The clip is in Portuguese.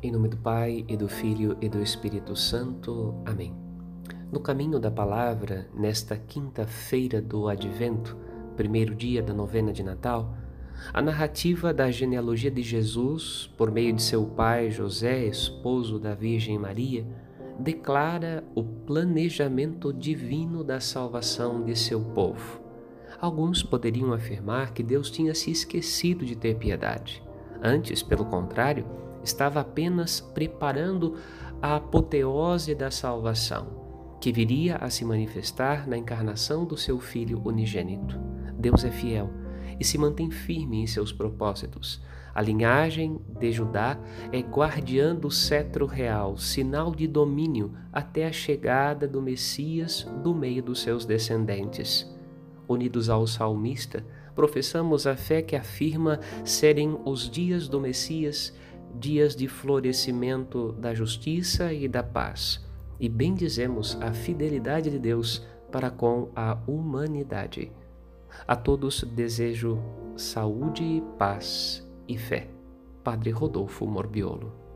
Em nome do Pai, e do Filho e do Espírito Santo. Amém. No caminho da palavra, nesta quinta-feira do Advento, primeiro dia da novena de Natal, a narrativa da genealogia de Jesus, por meio de seu pai José, esposo da Virgem Maria, declara o planejamento divino da salvação de seu povo. Alguns poderiam afirmar que Deus tinha se esquecido de ter piedade. Antes, pelo contrário, estava apenas preparando a apoteose da salvação, que viria a se manifestar na encarnação do seu Filho unigênito. Deus é fiel e se mantém firme em seus propósitos. A linhagem de Judá é guardiã do cetro real, sinal de domínio até a chegada do Messias do meio dos seus descendentes. Unidos ao salmista, professamos a fé que afirma serem os dias do Messias dias de florescimento da justiça e da paz, e bendizemos a fidelidade de Deus para com a humanidade. A todos desejo saúde, paz e fé. Padre Rodolfo Morbiolo.